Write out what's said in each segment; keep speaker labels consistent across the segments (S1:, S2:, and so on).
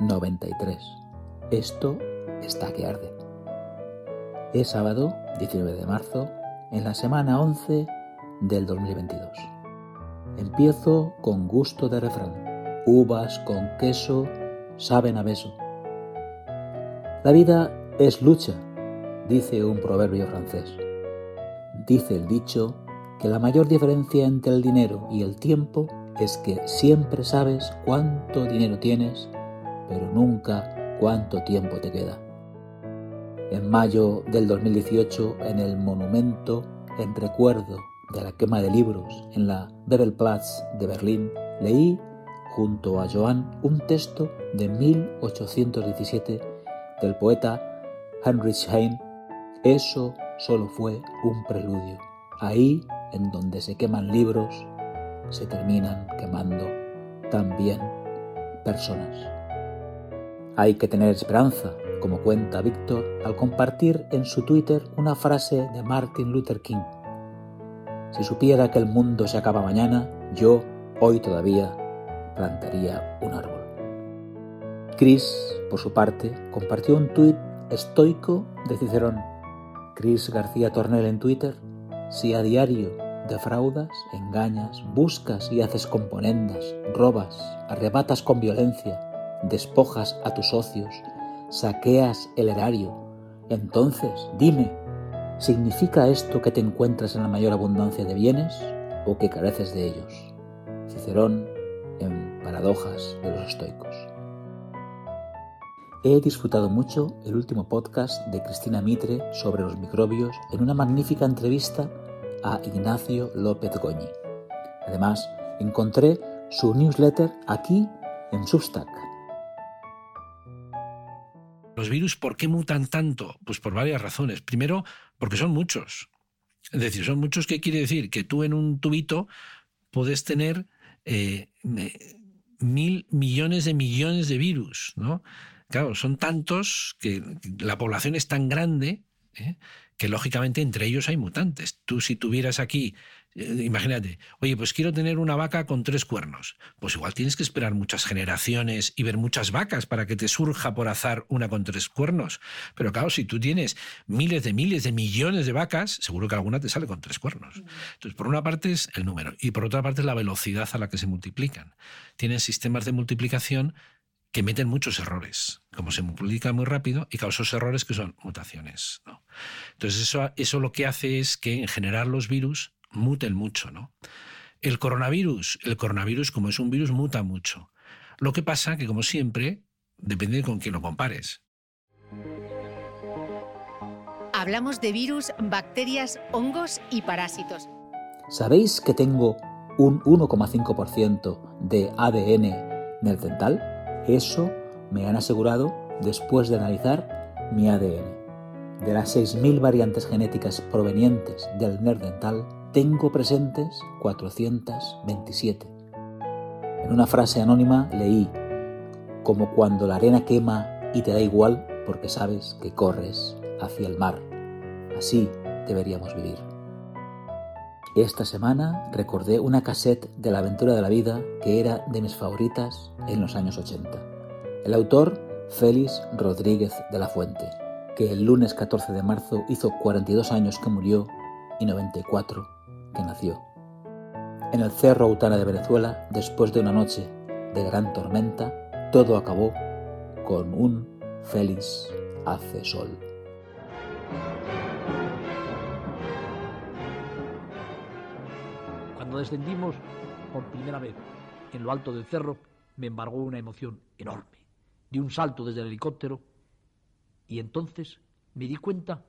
S1: 93. Esto está que arde. Es sábado 19 de marzo, en la semana 11 del 2022. Empiezo con gusto de refrán. Uvas con queso saben a beso. La vida es lucha, dice un proverbio francés. Dice el dicho que la mayor diferencia entre el dinero y el tiempo es que siempre sabes cuánto dinero tienes, pero nunca cuánto tiempo te queda. En mayo del 2018, en el monumento en recuerdo de la quema de libros en la Bebelplatz de Berlín, leí junto a Joan un texto de 1817 del poeta Heinrich Heine. Eso solo fue un preludio. Ahí, en donde se queman libros, se terminan quemando también personas. Hay que tener esperanza, como cuenta Víctor al compartir en su Twitter una frase de Martin Luther King. Si supiera que el mundo se acaba mañana, yo, hoy todavía, plantaría un árbol. Chris, por su parte, compartió un tuit estoico de Cicerón. Chris García Tornel en Twitter, si a diario defraudas, engañas, buscas y haces componendas, robas, arrebatas con violencia, despojas a tus socios, saqueas el erario, entonces dime, ¿significa esto que te encuentras en la mayor abundancia de bienes o que careces de ellos? Cicerón en Paradojas de los Estoicos. He disfrutado mucho el último podcast de Cristina Mitre sobre los microbios en una magnífica entrevista a Ignacio López Goñi. Además, encontré su newsletter aquí en Substack.
S2: Los virus, ¿por qué mutan tanto? Pues por varias razones. Primero, porque son muchos. Es decir, son muchos, ¿qué quiere decir? Que tú en un tubito puedes tener eh, mil millones de millones de virus, ¿no? Claro, son tantos que la población es tan grande ¿eh? que lógicamente entre ellos hay mutantes. Tú si tuvieras aquí, eh, imagínate, oye, pues quiero tener una vaca con tres cuernos, pues igual tienes que esperar muchas generaciones y ver muchas vacas para que te surja por azar una con tres cuernos. Pero claro, si tú tienes miles de miles de millones de vacas, seguro que alguna te sale con tres cuernos. Entonces, por una parte es el número y por otra parte es la velocidad a la que se multiplican. Tienen sistemas de multiplicación que meten muchos errores, como se multiplica muy rápido y causa errores que son mutaciones. Entonces eso, eso lo que hace es que en general los virus muten mucho. ¿no? El coronavirus, el coronavirus como es un virus muta mucho. Lo que pasa que como siempre depende con quién lo compares.
S3: Hablamos de virus, bacterias, hongos y parásitos.
S1: ¿Sabéis que tengo un 1,5% de ADN dental? Eso me han asegurado después de analizar mi ADN. De las 6.000 variantes genéticas provenientes del nerf dental, tengo presentes 427. En una frase anónima leí, como cuando la arena quema y te da igual porque sabes que corres hacia el mar. Así deberíamos vivir. Esta semana recordé una cassette de la aventura de la vida que era de mis favoritas en los años 80. El autor, Félix Rodríguez de la Fuente, que el lunes 14 de marzo hizo 42 años que murió y 94 que nació. En el Cerro Autana de Venezuela, después de una noche de gran tormenta, todo acabó con un Félix hace sol.
S4: Cuando descendimos por primera vez en lo alto del cerro, me embargó una emoción enorme. Di un salto desde el helicóptero y entonces me di cuenta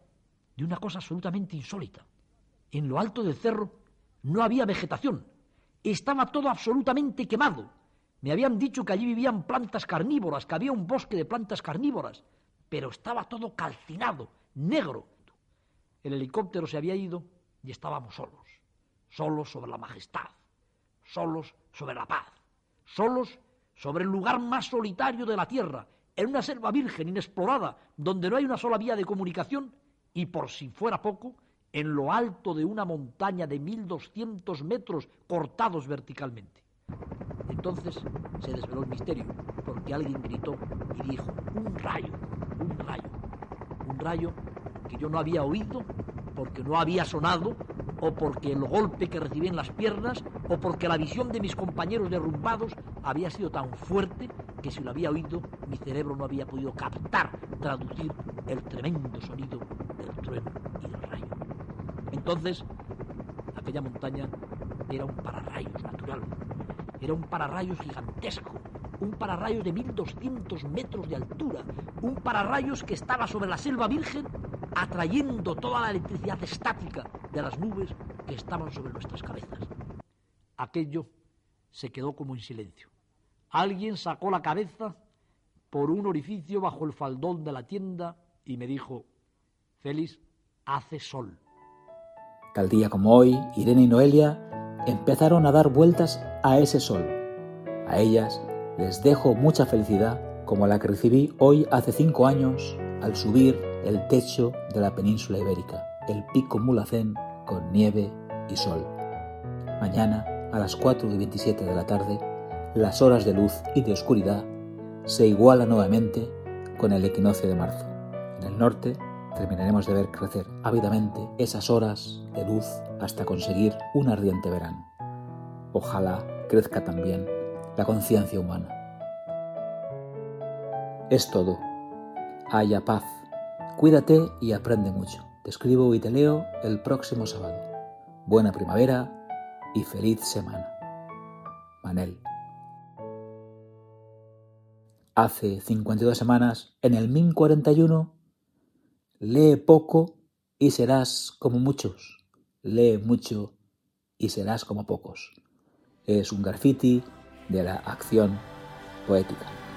S4: de una cosa absolutamente insólita. En lo alto del cerro no había vegetación, estaba todo absolutamente quemado. Me habían dicho que allí vivían plantas carnívoras, que había un bosque de plantas carnívoras, pero estaba todo calcinado, negro. El helicóptero se había ido y estábamos solos solos sobre la majestad, solos sobre la paz, solos sobre el lugar más solitario de la tierra, en una selva virgen, inexplorada, donde no hay una sola vía de comunicación, y por si fuera poco, en lo alto de una montaña de 1200 metros cortados verticalmente. En Entonces se desveló el misterio, porque alguien gritó y dijo, un rayo, un rayo, un rayo que yo no había oído porque no había sonado o porque el golpe que recibí en las piernas o porque la visión de mis compañeros derrumbados había sido tan fuerte que si lo había oído mi cerebro no había podido captar, traducir el tremendo sonido del trueno y del rayo. Entonces, aquella montaña era un pararrayos natural, era un pararrayos gigantesco, un pararrayos de 1200 metros de altura, un pararrayos que estaba sobre la selva virgen atrayendo toda la electricidad estática de las nubes que estaban sobre nuestras cabezas. Aquello se quedó como en silencio. Alguien sacó la cabeza por un orificio bajo el faldón de la tienda y me dijo, Félix, hace sol.
S1: Tal día como hoy, Irene y Noelia empezaron a dar vueltas a ese sol. A ellas les dejo mucha felicidad como la que recibí hoy hace cinco años al subir el techo de la península ibérica, el pico Mulacén con nieve y sol. Mañana, a las 4 y 27 de la tarde, las horas de luz y de oscuridad se igualan nuevamente con el equinoccio de marzo. En el norte terminaremos de ver crecer ávidamente esas horas de luz hasta conseguir un ardiente verano. Ojalá crezca también la conciencia humana. Es todo. Haya paz Cuídate y aprende mucho. Te escribo y te leo el próximo sábado. Buena primavera y feliz semana. Manel. Hace 52 semanas, en el 1041, lee poco y serás como muchos. Lee mucho y serás como pocos. Es un graffiti de la acción poética.